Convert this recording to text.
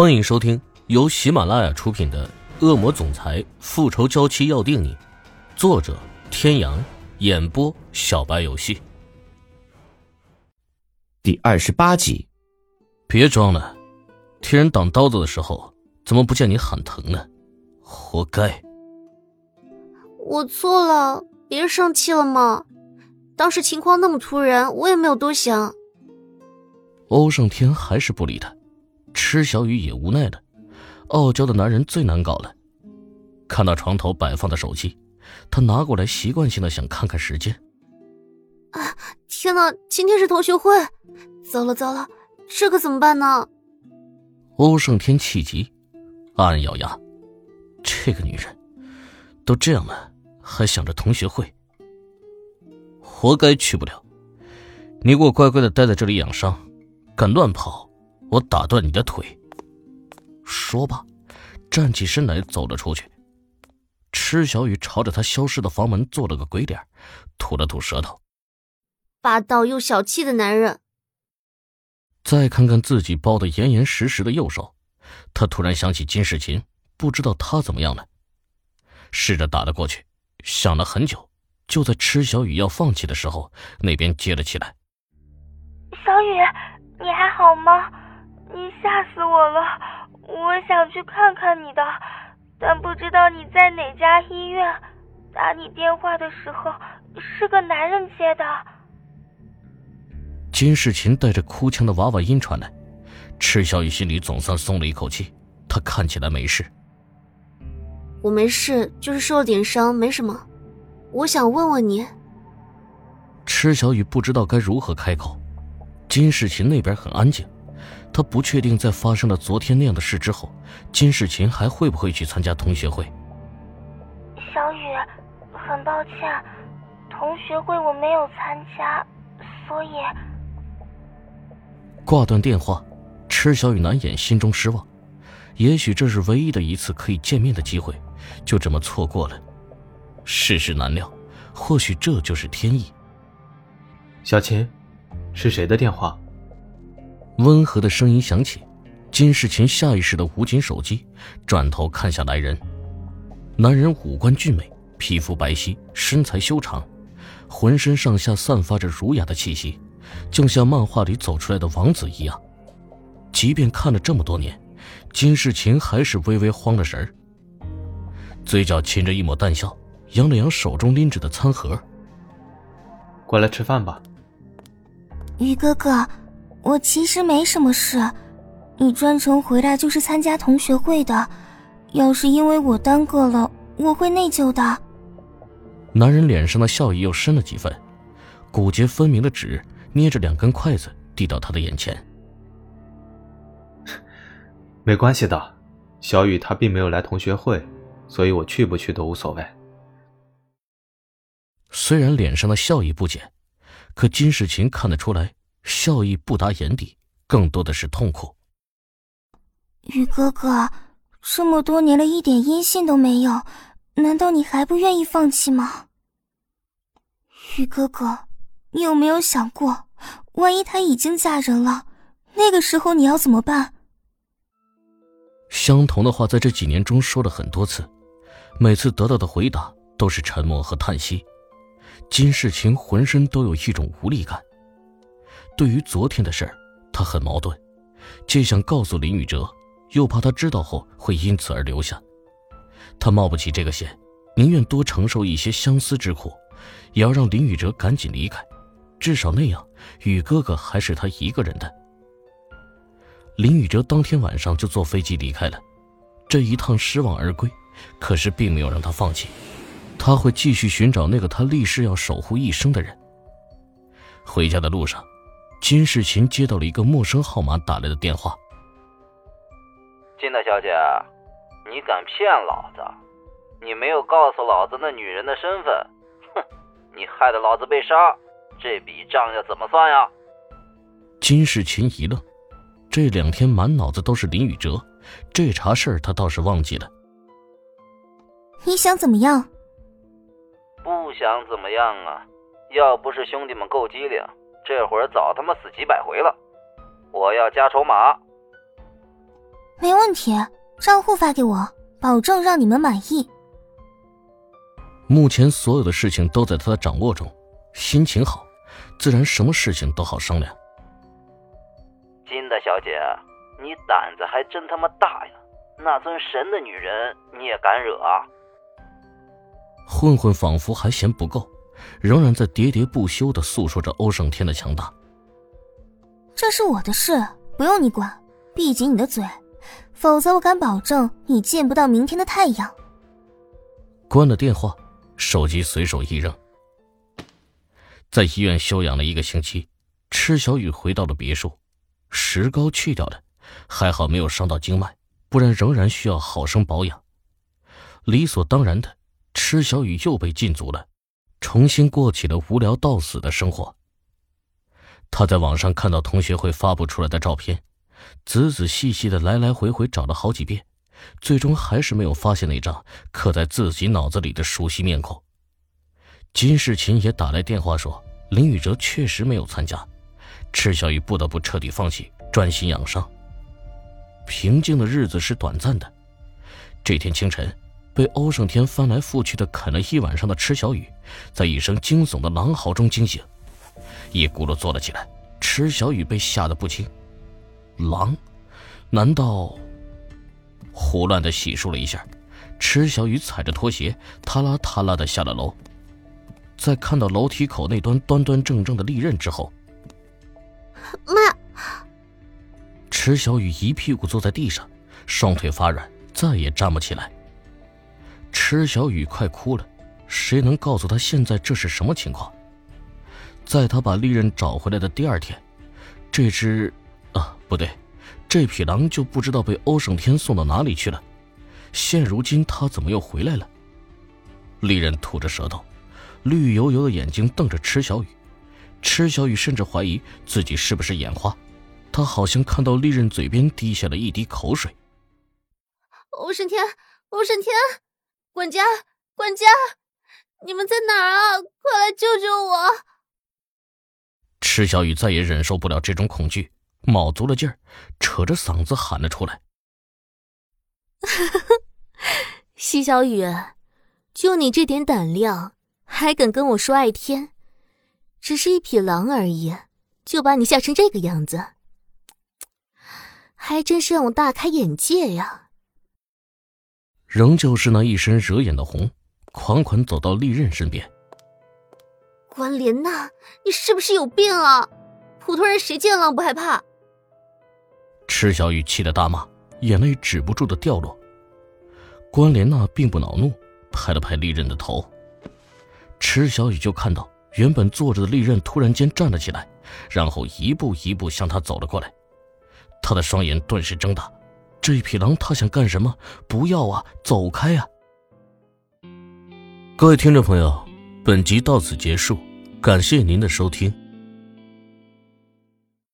欢迎收听由喜马拉雅出品的《恶魔总裁复仇娇妻要定你》，作者：天阳，演播：小白游戏。第二十八集，别装了，替人挡刀子的时候，怎么不见你喊疼呢？活该！我错了，别生气了嘛。当时情况那么突然，我也没有多想。欧胜天还是不理他。池小雨也无奈了，傲娇的男人最难搞了。看到床头摆放的手机，他拿过来，习惯性的想看看时间。啊！天哪，今天是同学会，糟了糟了，这可怎么办呢？欧胜天气急，暗暗咬牙：这个女人，都这样了，还想着同学会，活该去不了。你给我乖乖的待在这里养伤，敢乱跑！我打断你的腿。说罢，站起身来走了出去。池小雨朝着他消失的房门做了个鬼脸，吐了吐舌头。霸道又小气的男人。再看看自己包的严严实实的右手，他突然想起金世琴，不知道他怎么样了。试着打了过去，想了很久，就在池小雨要放弃的时候，那边接了起来。小雨，你还好吗？你吓死我了！我想去看看你的，但不知道你在哪家医院。打你电话的时候是个男人接的。金世琴带着哭腔的娃娃音传来，赤小雨心里总算松了一口气。她看起来没事。我没事，就是受了点伤，没什么。我想问问你。赤小雨不知道该如何开口。金世琴那边很安静。他不确定，在发生了昨天那样的事之后，金世琴还会不会去参加同学会。小雨，很抱歉，同学会我没有参加，所以挂断电话。池小雨难掩心中失望，也许这是唯一的一次可以见面的机会，就这么错过了。世事难料，或许这就是天意。小琴，是谁的电话？温和的声音响起，金世琴下意识的捂紧手机，转头看向来人。男人五官俊美，皮肤白皙，身材修长，浑身上下散发着儒雅的气息，就像漫画里走出来的王子一样。即便看了这么多年，金世琴还是微微慌了神儿，嘴角噙着一抹淡笑，扬了扬手中拎着的餐盒：“过来吃饭吧。”于哥哥。我其实没什么事，你专程回来就是参加同学会的。要是因为我耽搁了，我会内疚的。男人脸上的笑意又深了几分，骨节分明的指捏着两根筷子递到他的眼前。没关系的，小雨她并没有来同学会，所以我去不去都无所谓。虽然脸上的笑意不减，可金世琴看得出来。笑意不达眼底，更多的是痛苦。雨哥哥，这么多年了，一点音信都没有，难道你还不愿意放弃吗？雨哥哥，你有没有想过，万一她已经嫁人了，那个时候你要怎么办？相同的话，在这几年中说了很多次，每次得到的回答都是沉默和叹息。金世琴浑身都有一种无力感。对于昨天的事儿，他很矛盾，既想告诉林宇哲，又怕他知道后会因此而留下。他冒不起这个险，宁愿多承受一些相思之苦，也要让林宇哲赶紧离开，至少那样，宇哥哥还是他一个人的。林宇哲当天晚上就坐飞机离开了，这一趟失望而归，可是并没有让他放弃，他会继续寻找那个他立誓要守护一生的人。回家的路上。金世琴接到了一个陌生号码打来的电话。金大小姐，你敢骗老子？你没有告诉老子那女人的身份，哼！你害得老子被杀，这笔账要怎么算呀？金世琴一愣，这两天满脑子都是林宇哲，这茬事儿他倒是忘记了。你想怎么样？不想怎么样啊！要不是兄弟们够机灵。这会儿早他妈死几百回了，我要加筹码。没问题，账户发给我，保证让你们满意。目前所有的事情都在他的掌握中，心情好，自然什么事情都好商量。金大小姐，你胆子还真他妈大呀！那尊神的女人你也敢惹啊？混混仿佛还嫌不够，仍然在喋喋不休的诉说着欧胜天的强大。这是我的事，不用你管，闭紧你的嘴，否则我敢保证你见不到明天的太阳。关了电话，手机随手一扔。在医院休养了一个星期，池小雨回到了别墅，石膏去掉了，还好没有伤到经脉，不然仍然需要好生保养。理所当然的。池小雨又被禁足了，重新过起了无聊到死的生活。他在网上看到同学会发布出来的照片，仔仔细细的来来回回找了好几遍，最终还是没有发现那张刻在自己脑子里的熟悉面孔。金世琴也打来电话说，林宇哲确实没有参加，池小雨不得不彻底放弃，专心养伤。平静的日子是短暂的，这天清晨。被欧胜天翻来覆去的啃了一晚上的池小雨，在一声惊悚的狼嚎中惊醒，一骨碌坐了起来。池小雨被吓得不轻。狼？难道？胡乱的洗漱了一下，池小雨踩着拖鞋，踏啦踏啦的下了楼。在看到楼梯口那端端端正正的利刃之后，妈！池小雨一屁股坐在地上，双腿发软，再也站不起来。池小雨快哭了，谁能告诉他现在这是什么情况？在他把利刃找回来的第二天，这只……啊，不对，这匹狼就不知道被欧胜天送到哪里去了。现如今他怎么又回来了？利刃吐着舌头，绿油油的眼睛瞪着池小雨。池小雨甚至怀疑自己是不是眼花，他好像看到利刃嘴边滴下了一滴口水。欧胜天，欧胜天！管家，管家，你们在哪儿啊？快来救救我！池小雨再也忍受不了这种恐惧，卯足了劲儿，扯着嗓子喊了出来：“西小雨，就你这点胆量，还敢跟我说爱天？只是一匹狼而已，就把你吓成这个样子，还真是让我大开眼界呀！”仍旧是那一身惹眼的红，款款走到利刃身边。关莲娜，你是不是有病啊？普通人谁见狼不害怕？池小雨气得大骂，眼泪止不住的掉落。关莲娜并不恼怒，拍了拍利刃的头。池小雨就看到原本坐着的利刃突然间站了起来，然后一步一步向他走了过来。他的双眼顿时睁大。这一匹狼，它想干什么？不要啊，走开啊！各位听众朋友，本集到此结束，感谢您的收听。